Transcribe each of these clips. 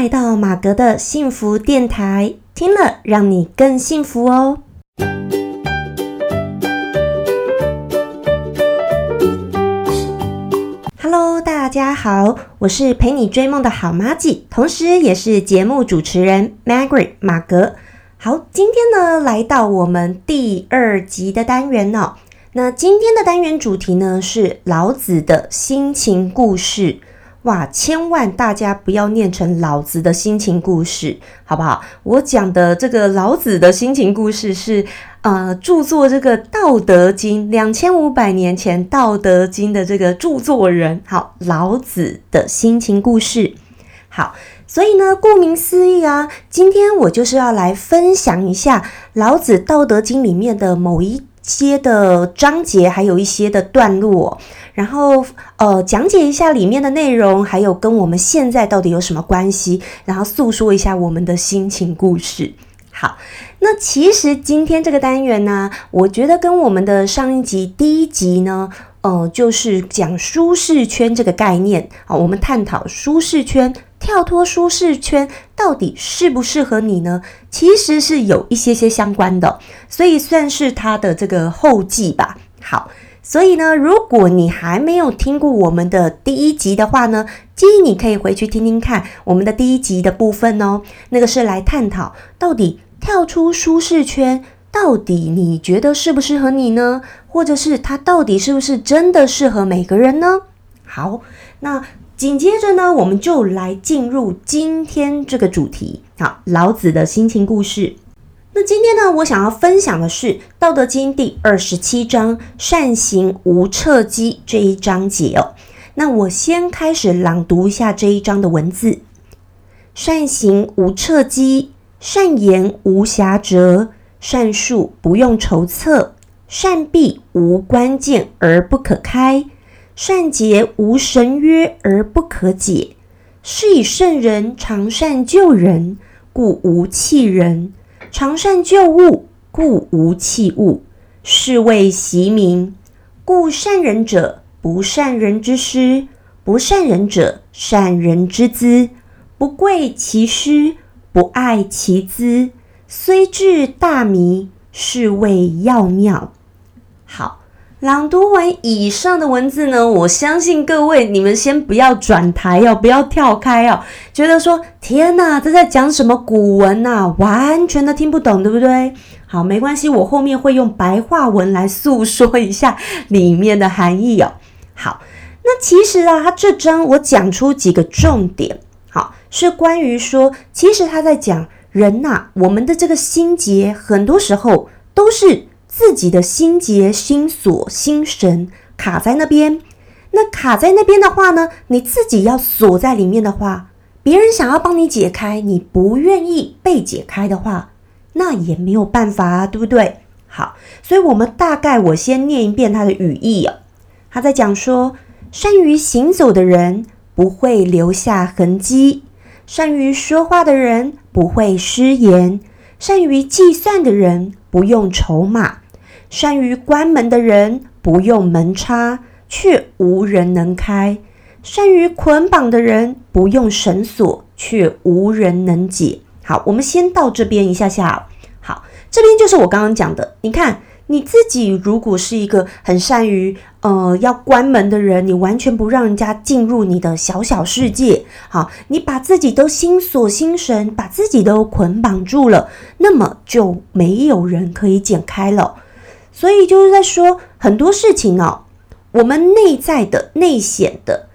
来到马格的幸福电台，听了让你更幸福哦。Hello，大家好，我是陪你追梦的好妈吉，同时也是节目主持人 Margaret 马格。好，今天呢来到我们第二集的单元哦。那今天的单元主题呢是老子的心情故事。哇，千万大家不要念成老子的心情故事，好不好？我讲的这个老子的心情故事是，呃，著作这个《道德经》两千五百年前《道德经》的这个著作人，好，老子的心情故事。好，所以呢，顾名思义啊，今天我就是要来分享一下老子《道德经》里面的某一些的章节，还有一些的段落。然后，呃，讲解一下里面的内容，还有跟我们现在到底有什么关系，然后诉说一下我们的心情故事。好，那其实今天这个单元呢，我觉得跟我们的上一集第一集呢，呃，就是讲舒适圈这个概念啊，我们探讨舒适圈，跳脱舒适圈到底适不适合你呢？其实是有一些些相关的，所以算是它的这个后记吧。好。所以呢，如果你还没有听过我们的第一集的话呢，建议你可以回去听听看我们的第一集的部分哦。那个是来探讨到底跳出舒适圈，到底你觉得适不适合你呢？或者是它到底是不是真的适合每个人呢？好，那紧接着呢，我们就来进入今天这个主题。好，老子的心情故事。那今天呢，我想要分享的是《道德经》第二十七章“善行无辙迹”这一章节哦。那我先开始朗读一下这一章的文字：“善行无辙迹，善言无瑕谪，善术不用筹策，善闭无关键而不可开，善结无绳约而不可解。是以圣人常善救人，故无弃人。”常善救物，故无弃物。是谓袭明。故善人者，不善人之师；不善人者，善人之资。不贵其师，不爱其资，虽智大迷，是谓要妙。好。朗读完以上的文字呢，我相信各位你们先不要转台哦，不要跳开哦，觉得说天哪，这在讲什么古文呐，完全的听不懂，对不对？好，没关系，我后面会用白话文来诉说一下里面的含义哦。好，那其实啊，他这章我讲出几个重点，好，是关于说，其实他在讲人呐，我们的这个心结，很多时候都是。自己的心结、心锁、心神卡在那边，那卡在那边的话呢，你自己要锁在里面的话，别人想要帮你解开，你不愿意被解开的话，那也没有办法啊，对不对？好，所以我们大概我先念一遍他的语义啊，他在讲说，善于行走的人不会留下痕迹，善于说话的人不会失言，善于计算的人不用筹码。善于关门的人不用门插，却无人能开；善于捆绑的人不用绳索，却无人能解。好，我们先到这边一下下。好，这边就是我刚刚讲的。你看，你自己如果是一个很善于呃要关门的人，你完全不让人家进入你的小小世界。好，你把自己都心锁心神，把自己都捆绑住了，那么就没有人可以解开了。所以就是在说很多事情哦，我们内在的、内显的，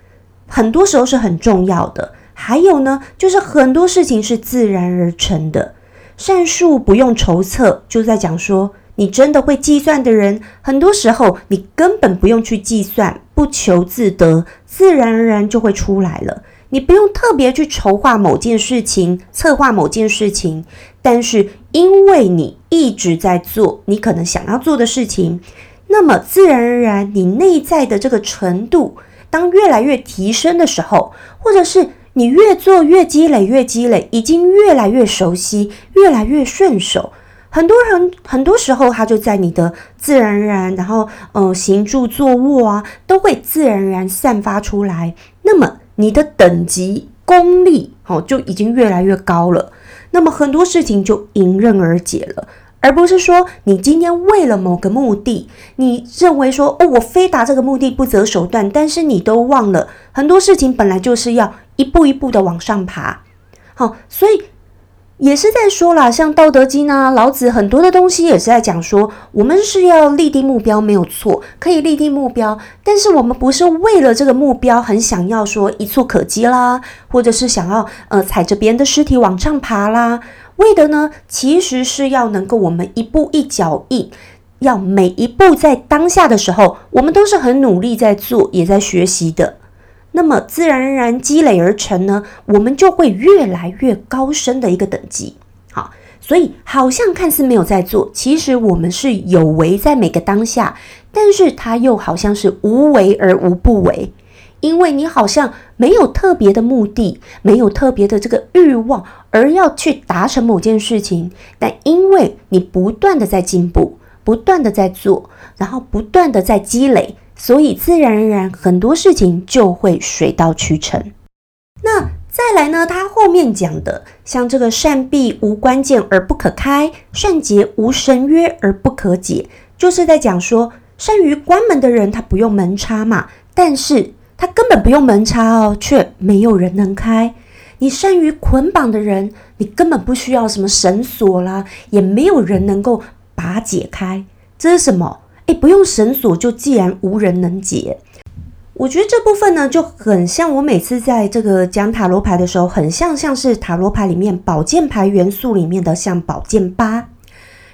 很多时候是很重要的。还有呢，就是很多事情是自然而成的。善术不用筹策，就在讲说，你真的会计算的人，很多时候你根本不用去计算，不求自得，自然而然就会出来了。你不用特别去筹划某件事情，策划某件事情，但是因为你一直在做你可能想要做的事情，那么自然而然你内在的这个程度，当越来越提升的时候，或者是你越做越积累，越积累，已经越来越熟悉，越来越顺手，很多人很多时候他就在你的自然而然，然后呃行住坐卧啊，都会自然而然散发出来，那么。你的等级功力哦就已经越来越高了，那么很多事情就迎刃而解了。而不是说你今天为了某个目的，你认为说哦，我非达这个目的不择手段，但是你都忘了很多事情本来就是要一步一步的往上爬。好，所以也是在说啦，像《道德经》啊、老子很多的东西也是在讲说，我们是要立定目标没有错，可以立定目标，但是我们不是为了这个目标很想要说一蹴可及啦，或者是想要呃踩着别人的尸体往上爬啦。为的呢，其实是要能够我们一步一脚印，要每一步在当下的时候，我们都是很努力在做，也在学习的。那么自然而然积累而成呢，我们就会越来越高深的一个等级。好，所以好像看似没有在做，其实我们是有为在每个当下，但是它又好像是无为而无不为。因为你好像没有特别的目的，没有特别的这个欲望，而要去达成某件事情，但因为你不断的在进步，不断的在做，然后不断的在积累，所以自然而然很多事情就会水到渠成。那再来呢？他后面讲的，像这个善闭无关键而不可开，善结无绳约而不可解，就是在讲说，善于关门的人他不用门插嘛，但是。他根本不用门插哦，却没有人能开。你善于捆绑的人，你根本不需要什么绳索啦，也没有人能够把解开。这是什么？诶，不用绳索就既然无人能解。我觉得这部分呢，就很像我每次在这个讲塔罗牌的时候，很像像是塔罗牌里面宝剑牌元素里面的像宝剑八。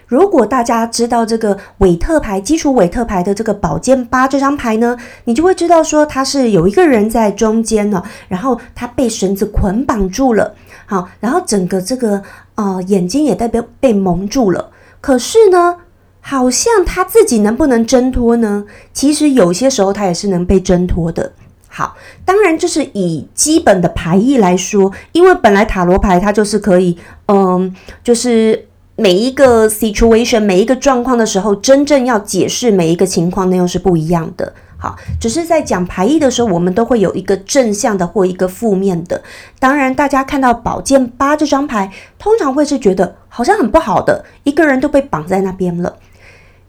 如果大家知道这个韦特牌基础韦特牌的这个宝剑八这张牌呢，你就会知道说它是有一个人在中间呢，然后他被绳子捆绑住了，好，然后整个这个呃眼睛也代表被蒙住了。可是呢，好像他自己能不能挣脱呢？其实有些时候他也是能被挣脱的。好，当然就是以基本的牌意来说，因为本来塔罗牌它就是可以，嗯，就是。每一个 situation，每一个状况的时候，真正要解释每一个情况，那又是不一样的。好，只是在讲牌意的时候，我们都会有一个正向的或一个负面的。当然，大家看到宝剑八这张牌，通常会是觉得好像很不好的，一个人都被绑在那边了。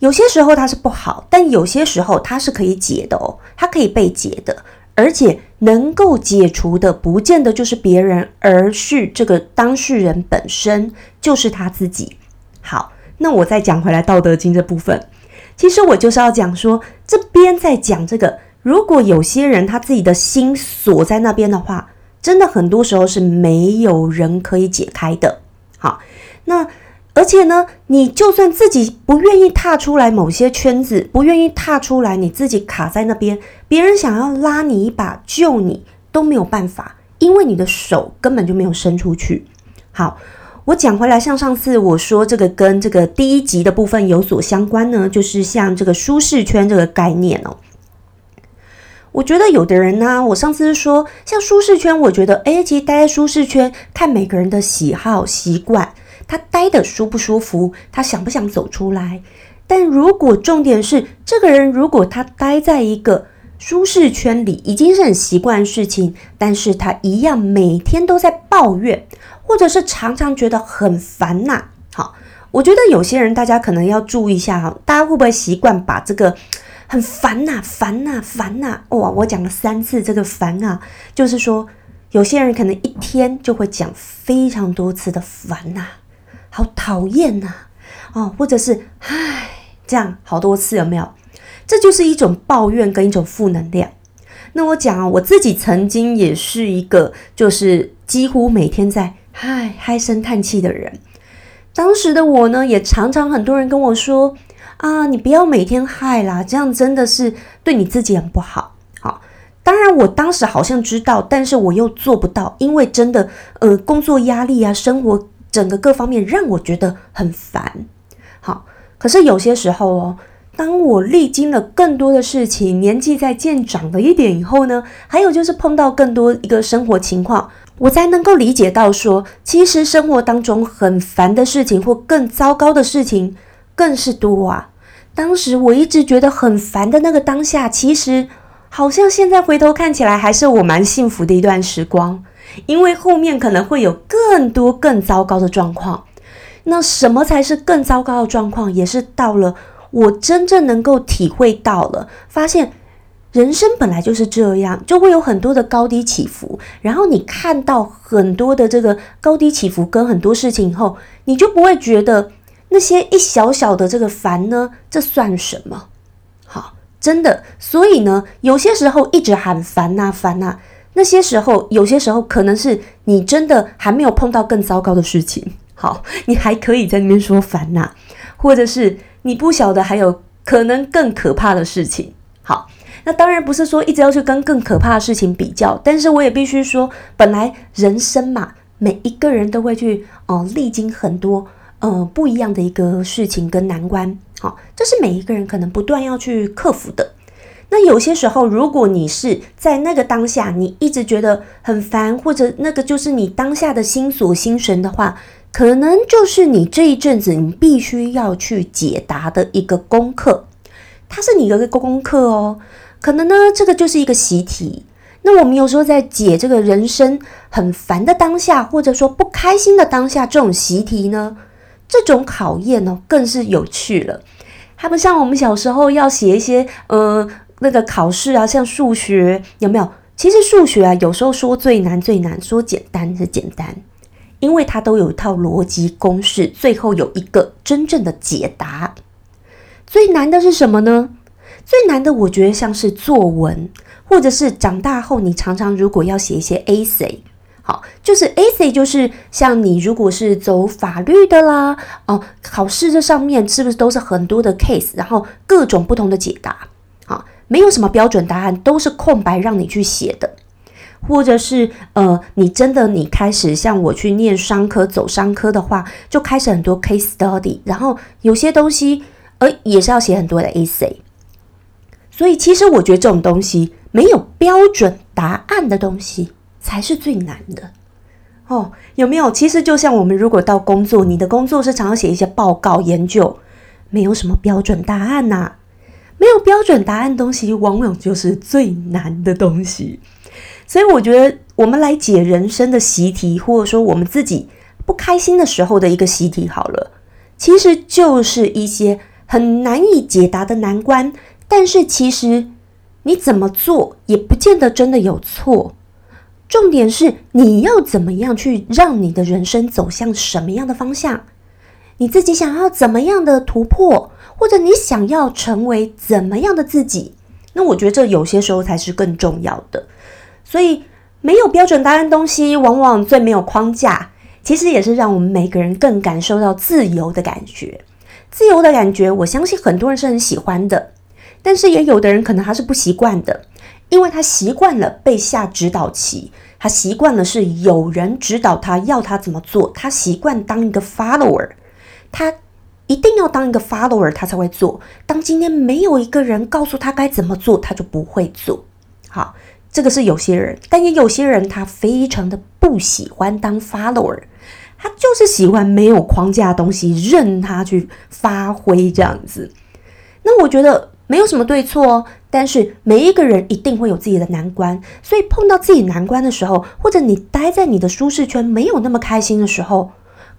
有些时候它是不好，但有些时候它是可以解的哦，它可以被解的。而且能够解除的，不见得就是别人，而是这个当事人本身就是他自己。好，那我再讲回来《道德经》这部分，其实我就是要讲说，这边在讲这个，如果有些人他自己的心锁在那边的话，真的很多时候是没有人可以解开的。好，那。而且呢，你就算自己不愿意踏出来某些圈子，不愿意踏出来，你自己卡在那边，别人想要拉你一把救你都没有办法，因为你的手根本就没有伸出去。好，我讲回来，像上次我说这个跟这个第一集的部分有所相关呢，就是像这个舒适圈这个概念哦。我觉得有的人呢，我上次说像舒适圈，我觉得诶，其实待在舒适圈，看每个人的喜好习惯。他待的舒不舒服？他想不想走出来？但如果重点是这个人，如果他待在一个舒适圈里，已经是很习惯的事情，但是他一样每天都在抱怨，或者是常常觉得很烦呐。好，我觉得有些人大家可能要注意一下哈，大家会不会习惯把这个很烦呐、烦呐、烦呐？哇，我讲了三次这个烦啊，就是说有些人可能一天就会讲非常多次的烦呐。好讨厌呐，哦，或者是唉，这样好多次有没有？这就是一种抱怨跟一种负能量。那我讲啊，我自己曾经也是一个，就是几乎每天在唉唉声叹气的人。当时的我呢，也常常很多人跟我说啊，你不要每天嗨啦，这样真的是对你自己很不好。好，当然我当时好像知道，但是我又做不到，因为真的呃，工作压力啊，生活。整个各方面让我觉得很烦，好，可是有些时候哦，当我历经了更多的事情，年纪在渐长了一点以后呢，还有就是碰到更多一个生活情况，我才能够理解到说，其实生活当中很烦的事情或更糟糕的事情更是多啊。当时我一直觉得很烦的那个当下，其实好像现在回头看起来还是我蛮幸福的一段时光。因为后面可能会有更多更糟糕的状况。那什么才是更糟糕的状况？也是到了我真正能够体会到了，发现人生本来就是这样，就会有很多的高低起伏。然后你看到很多的这个高低起伏跟很多事情以后，你就不会觉得那些一小小的这个烦呢，这算什么？好，真的。所以呢，有些时候一直喊烦呐烦呐，那些时候有些时候可能是你真的还没有碰到更糟糕的事情。好，你还可以在那边说烦呐，或者是你不晓得还有可能更可怕的事情。好，那当然不是说一直要去跟更可怕的事情比较，但是我也必须说，本来人生嘛，每一个人都会去哦历经很多呃不一样的一个事情跟难关。好，这是每一个人可能不断要去克服的。那有些时候，如果你是在那个当下，你一直觉得很烦，或者那个就是你当下的心所心神的话。可能就是你这一阵子你必须要去解答的一个功课，它是你的一个功课哦。可能呢，这个就是一个习题。那我们有时候在解这个人生很烦的当下，或者说不开心的当下，这种习题呢，这种考验呢，更是有趣了。它不像我们小时候要写一些呃那个考试啊，像数学有没有？其实数学啊，有时候说最难最难，说简单是简单。因为它都有一套逻辑公式，最后有一个真正的解答。最难的是什么呢？最难的，我觉得像是作文，或者是长大后你常常如果要写一些 essay，好，就是 essay，就是像你如果是走法律的啦，哦，考试这上面是不是都是很多的 case，然后各种不同的解答，没有什么标准答案，都是空白让你去写的。或者是呃，你真的你开始像我去念商科走商科的话，就开始很多 case study，然后有些东西呃也是要写很多的 essay。所以其实我觉得这种东西没有标准答案的东西才是最难的哦。有没有？其实就像我们如果到工作，你的工作是常常写一些报告研究，没有什么标准答案呐。没有标准答案东西，往往就是最难的东西。所以我觉得，我们来解人生的习题，或者说我们自己不开心的时候的一个习题，好了，其实就是一些很难以解答的难关。但是其实你怎么做，也不见得真的有错。重点是你要怎么样去让你的人生走向什么样的方向，你自己想要怎么样的突破，或者你想要成为怎么样的自己，那我觉得这有些时候才是更重要的。所以没有标准答案东西，往往最没有框架。其实也是让我们每个人更感受到自由的感觉。自由的感觉，我相信很多人是很喜欢的。但是也有的人可能他是不习惯的，因为他习惯了被下指导棋，他习惯了是有人指导他要他怎么做，他习惯当一个 follower，他一定要当一个 follower，他才会做。当今天没有一个人告诉他该怎么做，他就不会做好。这个是有些人，但也有些人他非常的不喜欢当 follower，他就是喜欢没有框架的东西，任他去发挥这样子。那我觉得没有什么对错哦，但是每一个人一定会有自己的难关，所以碰到自己难关的时候，或者你待在你的舒适圈没有那么开心的时候，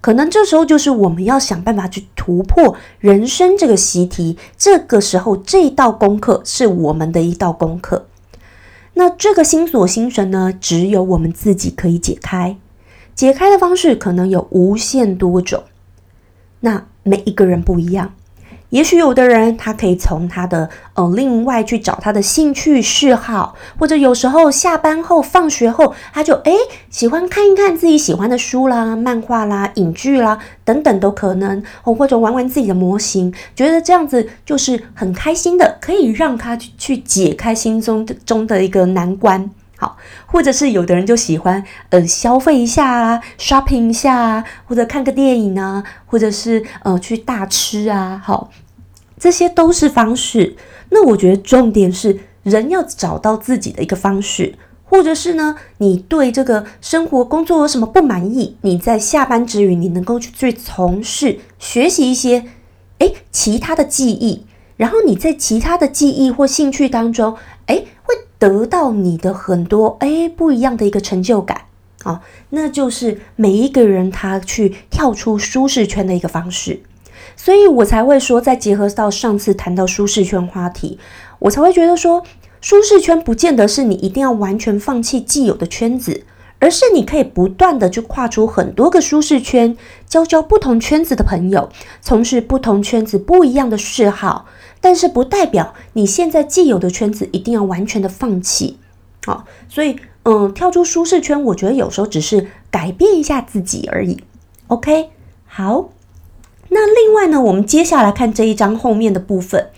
可能这时候就是我们要想办法去突破人生这个习题。这个时候，这道功课是我们的一道功课。那这个心锁心神呢，只有我们自己可以解开。解开的方式可能有无限多种，那每一个人不一样。也许有的人他可以从他的呃另外去找他的兴趣嗜好，或者有时候下班后、放学后，他就诶喜欢看一看自己喜欢的书啦、漫画啦、影剧啦等等都可能，或者玩玩自己的模型，觉得这样子就是很开心的，可以让他去去解开心中中的一个难关。好，或者是有的人就喜欢呃消费一下啊，shopping 一下啊，或者看个电影啊，或者是呃去大吃啊，好。这些都是方式，那我觉得重点是人要找到自己的一个方式，或者是呢，你对这个生活工作有什么不满意？你在下班之余，你能够去去从事学习一些诶其他的记忆，然后你在其他的记忆或兴趣当中，诶会得到你的很多诶不一样的一个成就感。哦，那就是每一个人他去跳出舒适圈的一个方式。所以我才会说，再结合到上次谈到舒适圈话题，我才会觉得说，舒适圈不见得是你一定要完全放弃既有的圈子，而是你可以不断的去跨出很多个舒适圈，交交不同圈子的朋友，从事不同圈子不一样的嗜好。但是不代表你现在既有的圈子一定要完全的放弃。好，所以嗯，跳出舒适圈，我觉得有时候只是改变一下自己而已。OK，好。那另外呢，我们接下来看这一章后面的部分。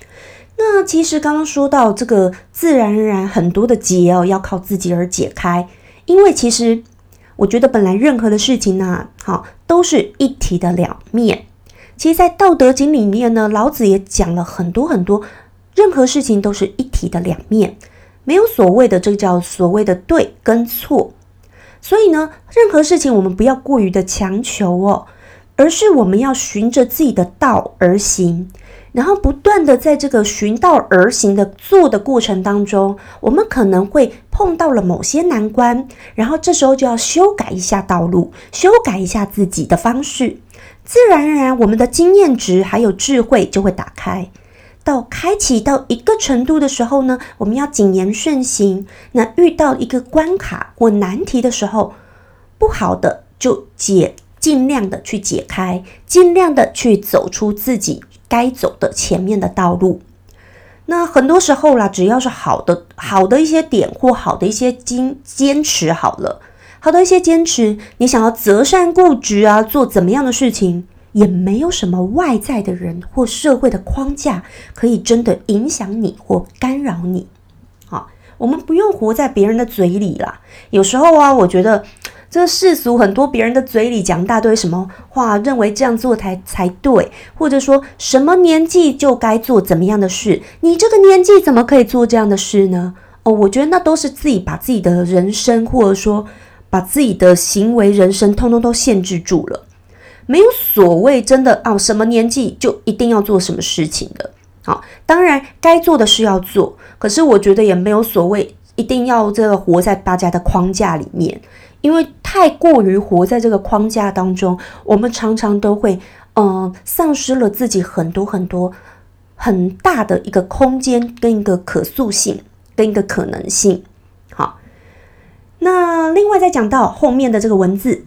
那其实刚刚说到这个自然而然很多的结哦，要靠自己而解开。因为其实我觉得本来任何的事情呢，好都是一体的两面。其实，在《道德经》里面呢，老子也讲了很多很多，任何事情都是一体的两面，没有所谓的这个叫所谓的对跟错。所以呢，任何事情我们不要过于的强求哦。而是我们要循着自己的道而行，然后不断的在这个循道而行的做的过程当中，我们可能会碰到了某些难关，然后这时候就要修改一下道路，修改一下自己的方式，自然而然我们的经验值还有智慧就会打开。到开启到一个程度的时候呢，我们要谨言慎行。那遇到一个关卡或难题的时候，不好的就解。尽量的去解开，尽量的去走出自己该走的前面的道路。那很多时候啦，只要是好的、好的一些点或好的一些坚坚持，好了，好的一些坚持，你想要择善固执啊，做怎么样的事情，也没有什么外在的人或社会的框架可以真的影响你或干扰你。好，我们不用活在别人的嘴里啦。有时候啊，我觉得。这个世俗很多别人的嘴里讲大堆什么话，认为这样做才才对，或者说什么年纪就该做怎么样的事，你这个年纪怎么可以做这样的事呢？哦，我觉得那都是自己把自己的人生，或者说把自己的行为、人生通通都限制住了。没有所谓真的哦，什么年纪就一定要做什么事情的。好，当然该做的事要做，可是我觉得也没有所谓一定要这个活在大家的框架里面。因为太过于活在这个框架当中，我们常常都会，嗯，丧失了自己很多很多很大的一个空间跟一个可塑性跟一个可能性。那另外再讲到后面的这个文字，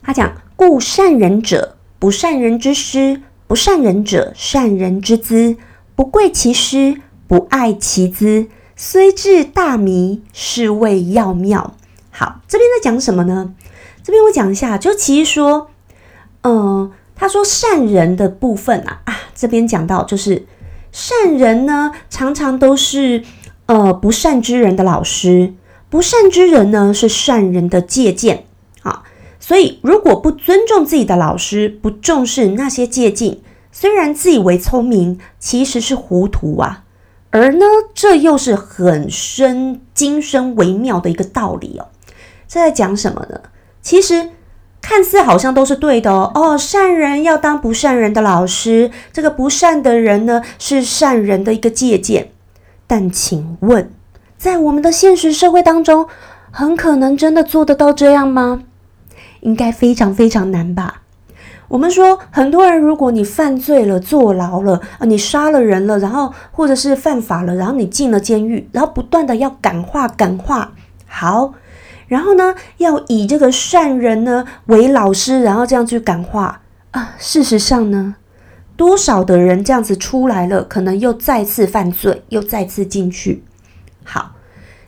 他讲：故善人者不善人之师，不善人者善人之资，不贵其师，不爱其资，虽智大迷，是谓要妙。好，这边在讲什么呢？这边我讲一下，就其实说，嗯，他说善人的部分啊啊，这边讲到就是善人呢，常常都是呃不善之人的老师，不善之人呢是善人的借鉴啊。所以如果不尊重自己的老师，不重视那些借鉴，虽然自以为聪明，其实是糊涂啊。而呢，这又是很深、精深、微妙的一个道理哦。这在讲什么呢？其实看似好像都是对的哦。哦，善人要当不善人的老师，这个不善的人呢是善人的一个借鉴。但请问，在我们的现实社会当中，很可能真的做得到这样吗？应该非常非常难吧。我们说，很多人，如果你犯罪了、坐牢了啊，你杀了人了，然后或者是犯法了，然后你进了监狱，然后不断的要感化、感化，好。然后呢，要以这个善人呢为老师，然后这样去感化啊。事实上呢，多少的人这样子出来了，可能又再次犯罪，又再次进去。好，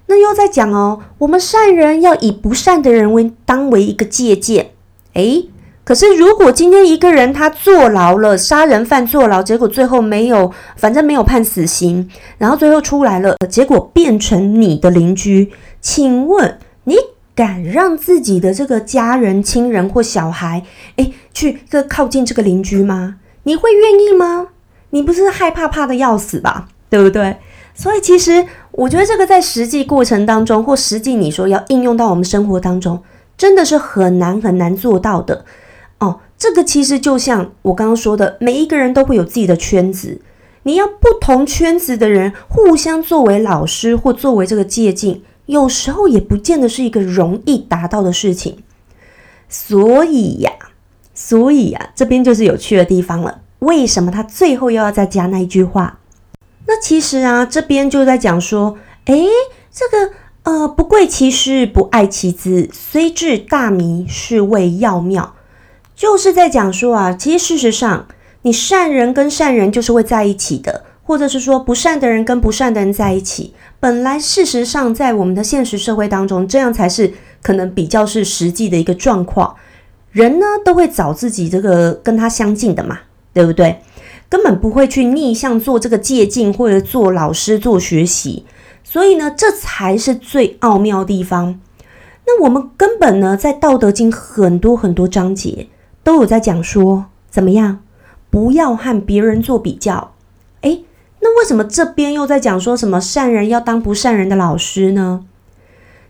那又在讲哦，我们善人要以不善的人为当为一个借鉴。诶，可是如果今天一个人他坐牢了，杀人犯坐牢，结果最后没有，反正没有判死刑，然后最后出来了，结果变成你的邻居，请问？你敢让自己的这个家人、亲人或小孩，诶，去这靠近这个邻居吗？你会愿意吗？你不是害怕怕的要死吧？对不对？所以其实我觉得这个在实际过程当中，或实际你说要应用到我们生活当中，真的是很难很难做到的哦。这个其实就像我刚刚说的，每一个人都会有自己的圈子，你要不同圈子的人互相作为老师或作为这个借鉴。有时候也不见得是一个容易达到的事情。所以呀，所以呀，这边就是有趣的地方了。为什么他最后又要再加那一句话？那其实啊，这边就在讲说，诶，这个呃，不贵其师，不爱其资，虽智大迷，是谓要妙。就是在讲说啊，其实事实上，你善人跟善人就是会在一起的，或者是说不善的人跟不善的人在一起。本来事实上，在我们的现实社会当中，这样才是可能比较是实际的一个状况。人呢，都会找自己这个跟他相近的嘛，对不对？根本不会去逆向做这个借镜，或者做老师做学习。所以呢，这才是最奥妙的地方。那我们根本呢，在《道德经》很多很多章节。都有在讲说怎么样，不要和别人做比较。诶，那为什么这边又在讲说什么善人要当不善人的老师呢？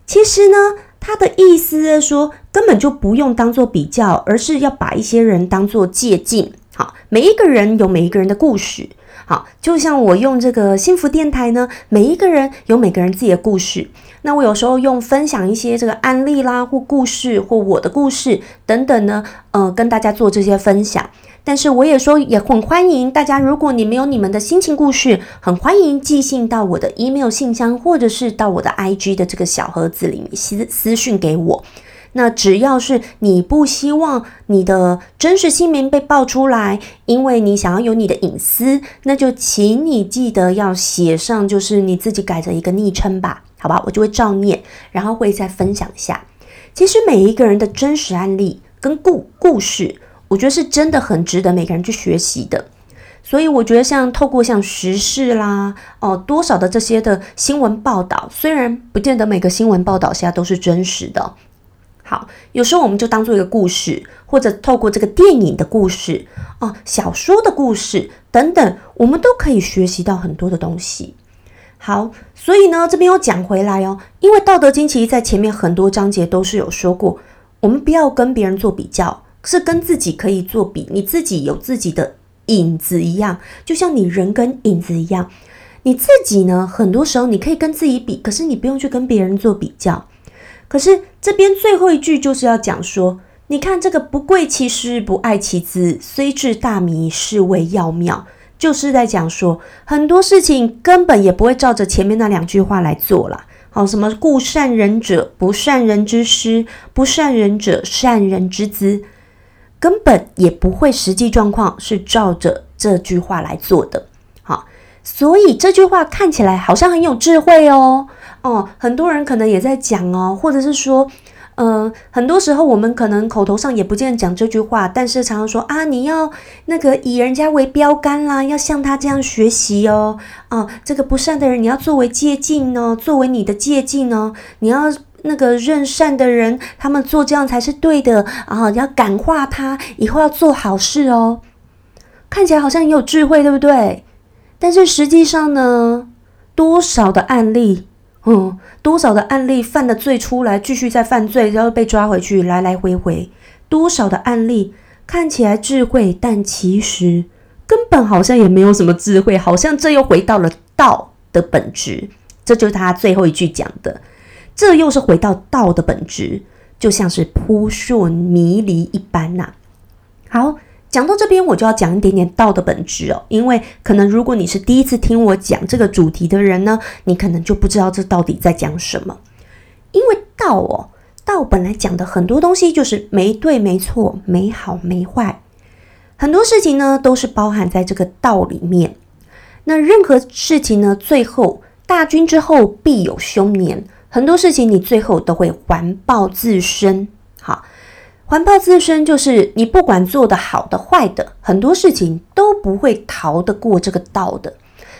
其实呢，他的意思说，根本就不用当做比较，而是要把一些人当做借鉴。好，每一个人有每一个人的故事。好，就像我用这个幸福电台呢，每一个人有每个人自己的故事。那我有时候用分享一些这个案例啦，或故事，或我的故事等等呢，呃，跟大家做这些分享。但是我也说，也很欢迎大家，如果你们有你们的心情故事，很欢迎寄信到我的 email 信箱，或者是到我的 IG 的这个小盒子里面私私讯给我。那只要是你不希望你的真实姓名被爆出来，因为你想要有你的隐私，那就请你记得要写上，就是你自己改的一个昵称吧，好吧？我就会照念，然后会再分享一下。其实每一个人的真实案例跟故故事，我觉得是真的很值得每个人去学习的。所以我觉得像透过像时事啦，哦，多少的这些的新闻报道，虽然不见得每个新闻报道下都是真实的。好，有时候我们就当做一个故事，或者透过这个电影的故事哦，小说的故事等等，我们都可以学习到很多的东西。好，所以呢，这边又讲回来哦，因为《道德经》其实在前面很多章节都是有说过，我们不要跟别人做比较，是跟自己可以做比，你自己有自己的影子一样，就像你人跟影子一样，你自己呢，很多时候你可以跟自己比，可是你不用去跟别人做比较。可是这边最后一句就是要讲说，你看这个不贵其师，不爱其资，虽智大迷，是谓要妙。就是在讲说，很多事情根本也不会照着前面那两句话来做了。好，什么故善人者不善人之师，不善人者善人之资，根本也不会实际状况是照着这句话来做的。好，所以这句话看起来好像很有智慧哦。哦，很多人可能也在讲哦，或者是说，呃，很多时候我们可能口头上也不见得讲这句话，但是常常说啊，你要那个以人家为标杆啦，要像他这样学习哦，啊，这个不善的人你要作为借鉴哦，作为你的借鉴哦，你要那个认善的人，他们做这样才是对的啊，你要感化他，以后要做好事哦，看起来好像很有智慧，对不对？但是实际上呢，多少的案例？嗯，多少的案例犯了罪出来，继续再犯罪，然后被抓回去，来来回回，多少的案例看起来智慧，但其实根本好像也没有什么智慧，好像这又回到了道的本质。这就是他最后一句讲的，这又是回到道的本质，就像是扑朔迷离一般呐。好。讲到这边，我就要讲一点点道的本质哦，因为可能如果你是第一次听我讲这个主题的人呢，你可能就不知道这到底在讲什么。因为道哦，道本来讲的很多东西就是没对没错，没好没坏，很多事情呢都是包含在这个道里面。那任何事情呢，最后大军之后必有凶年，很多事情你最后都会环抱自身。好。环抱自身，就是你不管做的好的坏的，很多事情都不会逃得过这个道的，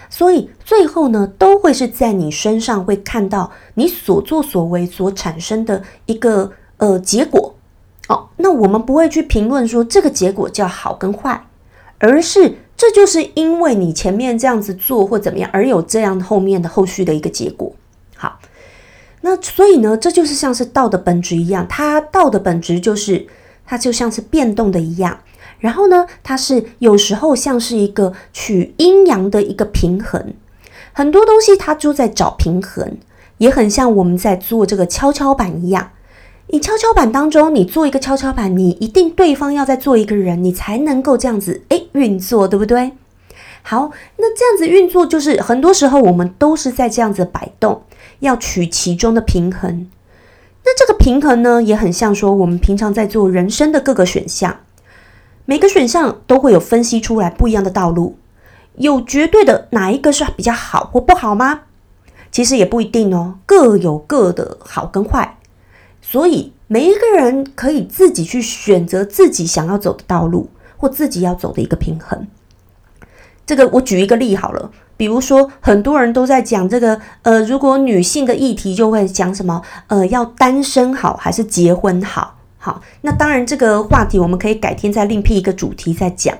所以最后呢，都会是在你身上会看到你所作所为所产生的一个呃结果。哦，那我们不会去评论说这个结果叫好跟坏，而是这就是因为你前面这样子做或怎么样，而有这样后面的后续的一个结果。那所以呢，这就是像是道的本质一样，它道的本质就是它就像是变动的一样。然后呢，它是有时候像是一个取阴阳的一个平衡，很多东西它就在找平衡。也很像我们在做这个跷跷板一样。你跷跷板当中，你做一个跷跷板，你一定对方要再做一个人，你才能够这样子诶运作，对不对？好，那这样子运作，就是很多时候我们都是在这样子摆动，要取其中的平衡。那这个平衡呢，也很像说我们平常在做人生的各个选项，每个选项都会有分析出来不一样的道路，有绝对的哪一个是比较好或不好吗？其实也不一定哦，各有各的好跟坏。所以每一个人可以自己去选择自己想要走的道路，或自己要走的一个平衡。这个我举一个例好了，比如说很多人都在讲这个，呃，如果女性的议题就会讲什么，呃，要单身好还是结婚好？好，那当然这个话题我们可以改天再另辟一个主题再讲。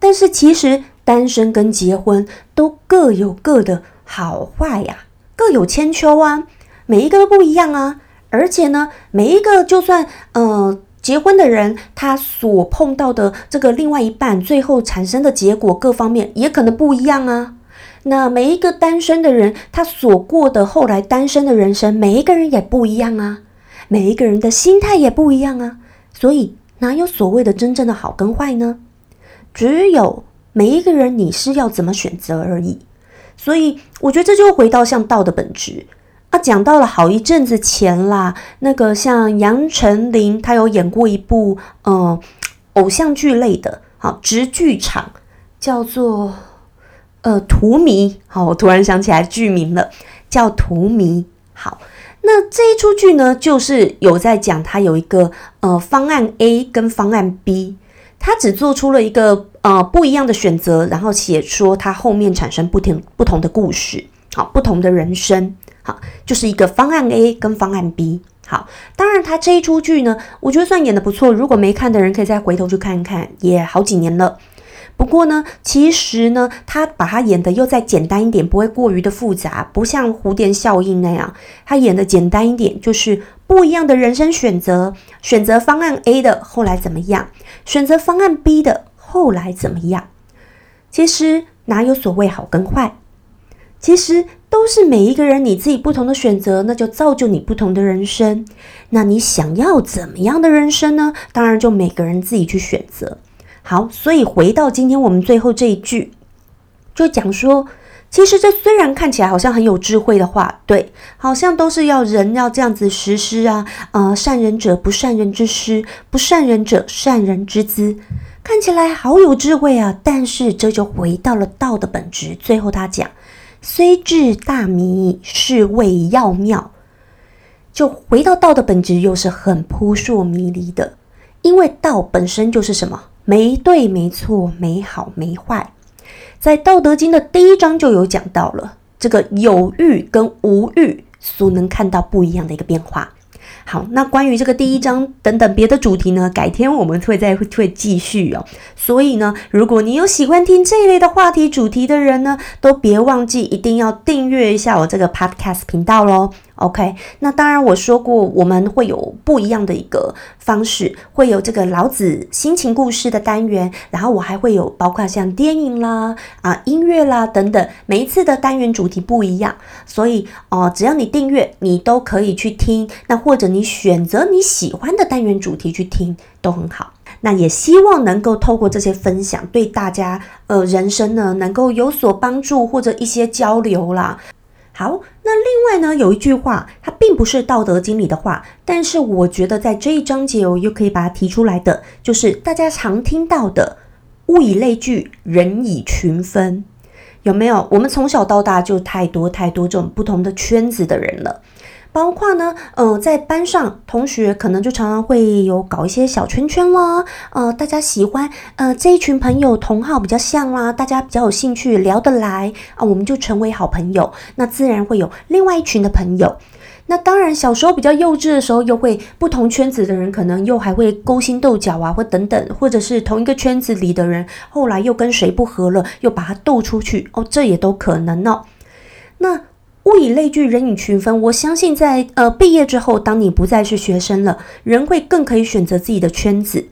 但是其实单身跟结婚都各有各的好坏呀，各有千秋啊，每一个都不一样啊。而且呢，每一个就算呃。结婚的人，他所碰到的这个另外一半，最后产生的结果各方面也可能不一样啊。那每一个单身的人，他所过的后来单身的人生，每一个人也不一样啊。每一个人的心态也不一样啊。所以哪有所谓的真正的好跟坏呢？只有每一个人你是要怎么选择而已。所以我觉得这就回到像道的本质。啊，讲到了好一阵子前啦，那个像杨丞琳，她有演过一部呃偶像剧类的，好直剧场，叫做呃《荼蘼》。好，我突然想起来剧名了，叫《荼蘼》。好，那这一出剧呢，就是有在讲他有一个呃方案 A 跟方案 B，他只做出了一个呃不一样的选择，然后写说他后面产生不同不同的故事，好不同的人生。好，就是一个方案 A 跟方案 B。好，当然他这一出剧呢，我觉得算演的不错。如果没看的人，可以再回头去看一看，也好几年了。不过呢，其实呢，他把他演的又再简单一点，不会过于的复杂，不像蝴蝶效应那样，他演的简单一点，就是不一样的人生选择，选择方案 A 的后来怎么样，选择方案 B 的后来怎么样。其实哪有所谓好跟坏？其实都是每一个人你自己不同的选择，那就造就你不同的人生。那你想要怎么样的人生呢？当然就每个人自己去选择。好，所以回到今天我们最后这一句，就讲说，其实这虽然看起来好像很有智慧的话，对，好像都是要人要这样子实施啊，呃，善人者不善人之师，不善人者善人之资，看起来好有智慧啊。但是这就回到了道的本质，最后他讲。虽智大迷，是谓要妙。就回到道的本质，又是很扑朔迷离的。因为道本身就是什么？没对没错，没好没坏。在《道德经》的第一章就有讲到了，这个有欲跟无欲所能看到不一样的一个变化。好，那关于这个第一章等等别的主题呢，改天我们会再会继续哦。所以呢，如果你有喜欢听这一类的话题主题的人呢，都别忘记一定要订阅一下我这个 podcast 频道喽。OK，那当然我说过我们会有不一样的一个方式，会有这个老子心情故事的单元，然后我还会有包括像电影啦、啊音乐啦等等，每一次的单元主题不一样，所以哦，只要你订阅，你都可以去听。那或者你选择你喜欢的单元主题去听，都很好。那也希望能够透过这些分享，对大家呃人生呢能够有所帮助或者一些交流啦。好，那另外呢，有一句话，它并不是《道德经》里的话，但是我觉得在这一章节，我又可以把它提出来的，就是大家常听到的“物以类聚，人以群分”，有没有？我们从小到大就太多太多这种不同的圈子的人了。包括呢，呃，在班上同学可能就常常会有搞一些小圈圈啦，呃，大家喜欢呃这一群朋友同好比较像啦，大家比较有兴趣聊得来啊，我们就成为好朋友。那自然会有另外一群的朋友。那当然小时候比较幼稚的时候，又会不同圈子的人可能又还会勾心斗角啊，或等等，或者是同一个圈子里的人后来又跟谁不和了，又把他斗出去哦，这也都可能哦。那。物以类聚，人以群分。我相信，在呃毕业之后，当你不再是学生了，人会更可以选择自己的圈子。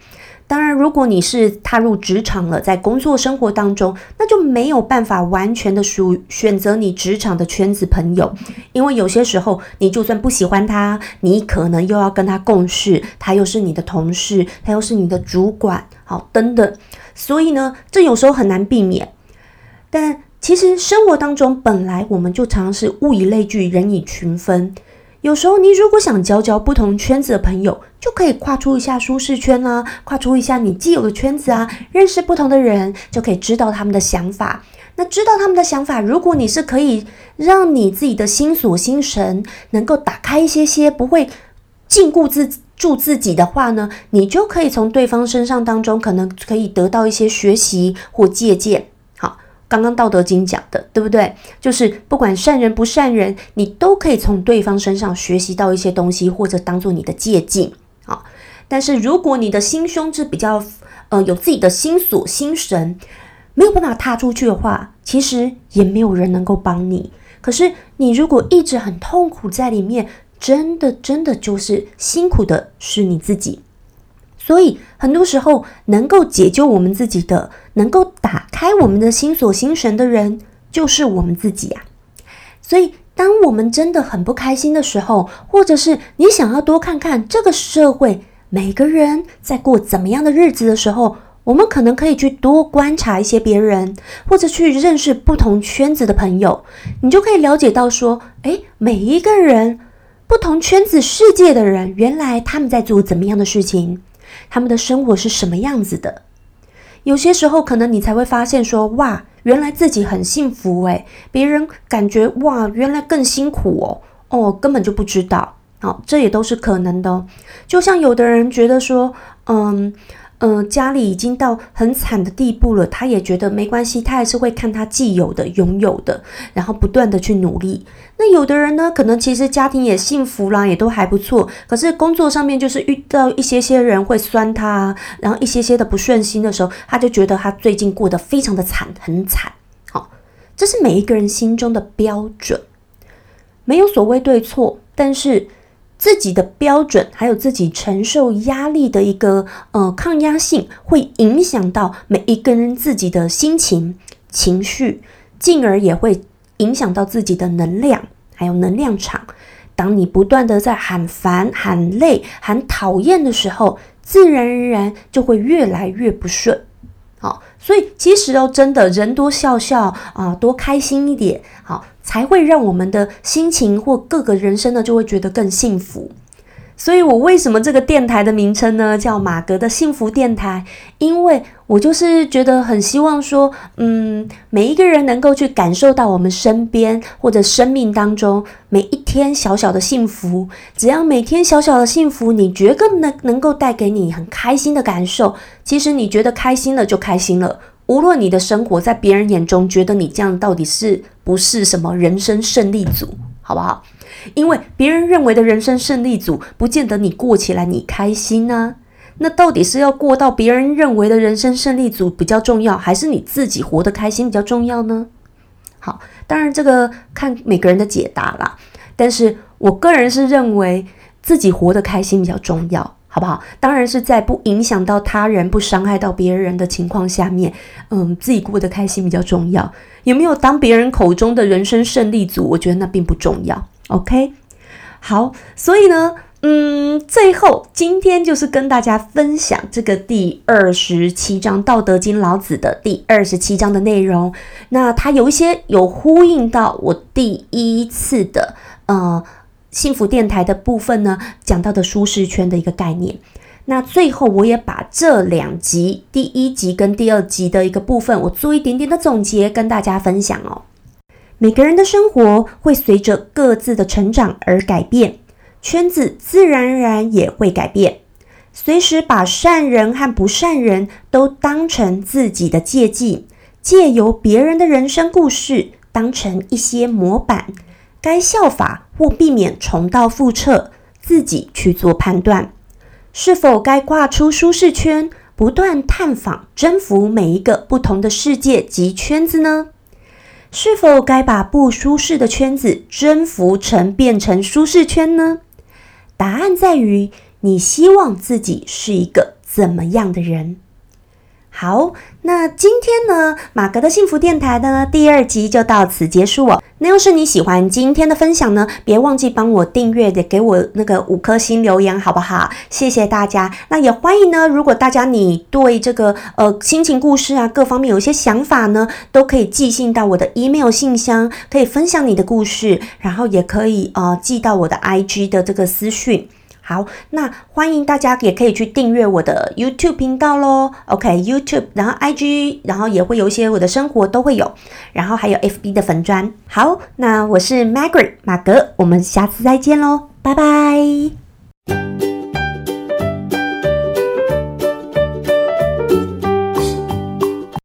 当然，如果你是踏入职场了，在工作生活当中，那就没有办法完全的属选择你职场的圈子朋友，因为有些时候你就算不喜欢他，你可能又要跟他共事，他又是你的同事，他又是你的主管，好等等，所以呢，这有时候很难避免。但其实生活当中本来我们就常常是物以类聚，人以群分。有时候，你如果想交交不同圈子的朋友，就可以跨出一下舒适圈啦，跨出一下你既有的圈子啊，认识不同的人，就可以知道他们的想法。那知道他们的想法，如果你是可以让你自己的心锁心神能够打开一些些，不会禁锢自住自己的话呢，你就可以从对方身上当中，可能可以得到一些学习或借鉴。刚刚《道德经》讲的，对不对？就是不管善人不善人，你都可以从对方身上学习到一些东西，或者当做你的借鉴啊。但是如果你的心胸是比较呃有自己的心锁心神，没有办法踏出去的话，其实也没有人能够帮你。可是你如果一直很痛苦在里面，真的真的就是辛苦的是你自己。所以很多时候，能够解救我们自己的，能够打开我们的心锁心神的人，就是我们自己啊。所以，当我们真的很不开心的时候，或者是你想要多看看这个社会每个人在过怎么样的日子的时候，我们可能可以去多观察一些别人，或者去认识不同圈子的朋友，你就可以了解到说，诶，每一个人不同圈子世界的人，原来他们在做怎么样的事情。他们的生活是什么样子的？有些时候，可能你才会发现说：“哇，原来自己很幸福诶，别人感觉哇，原来更辛苦哦，哦，根本就不知道。”好，这也都是可能的。就像有的人觉得说：“嗯。”嗯，家里已经到很惨的地步了，他也觉得没关系，他还是会看他既有的、拥有的，然后不断的去努力。那有的人呢，可能其实家庭也幸福啦，也都还不错，可是工作上面就是遇到一些些人会酸他，然后一些些的不顺心的时候，他就觉得他最近过得非常的惨，很惨。好，这是每一个人心中的标准，没有所谓对错，但是。自己的标准，还有自己承受压力的一个呃抗压性，会影响到每一个人自己的心情、情绪，进而也会影响到自己的能量，还有能量场。当你不断的在喊烦、喊累、喊讨厌的时候，自然而然就会越来越不顺。好，所以其实哦，真的人多笑笑啊，多开心一点，好。才会让我们的心情或各个人生呢，就会觉得更幸福。所以，我为什么这个电台的名称呢叫马格的幸福电台？因为我就是觉得很希望说，嗯，每一个人能够去感受到我们身边或者生命当中每一天小小的幸福。只要每天小小的幸福，你觉得能能够带给你很开心的感受，其实你觉得开心了就开心了。无论你的生活在别人眼中觉得你这样到底是不是什么人生胜利组，好不好？因为别人认为的人生胜利组，不见得你过起来你开心呢。那到底是要过到别人认为的人生胜利组比较重要，还是你自己活得开心比较重要呢？好，当然这个看每个人的解答啦。但是我个人是认为自己活得开心比较重要。好不好？当然是在不影响到他人、不伤害到别人的情况下面，嗯，自己过得开心比较重要。有没有当别人口中的人生胜利组？我觉得那并不重要。OK，好，所以呢，嗯，最后今天就是跟大家分享这个第二十七章《道德经》老子的第二十七章的内容。那它有一些有呼应到我第一次的，呃。幸福电台的部分呢，讲到的舒适圈的一个概念。那最后我也把这两集，第一集跟第二集的一个部分，我做一点点的总结，跟大家分享哦。每个人的生活会随着各自的成长而改变，圈子自然而然也会改变。随时把善人和不善人都当成自己的借鉴，借由别人的人生故事当成一些模板。该效法或避免重蹈覆辙，自己去做判断。是否该跨出舒适圈，不断探访、征服每一个不同的世界及圈子呢？是否该把不舒适的圈子征服成变成舒适圈呢？答案在于你希望自己是一个怎么样的人？好，那今天呢，马格的幸福电台呢第二集就到此结束哦。那要是你喜欢今天的分享呢，别忘记帮我订阅也，给我那个五颗星留言，好不好？谢谢大家。那也欢迎呢，如果大家你对这个呃心情故事啊各方面有一些想法呢，都可以寄信到我的 email 信箱，可以分享你的故事，然后也可以呃寄到我的 IG 的这个私讯。好，那欢迎大家也可以去订阅我的 YouTube 频道喽。OK，YouTube，然后 IG，然后也会有一些我的生活都会有，然后还有 FB 的粉砖。好，那我是 Margaret 马格，我们下次再见喽，拜拜。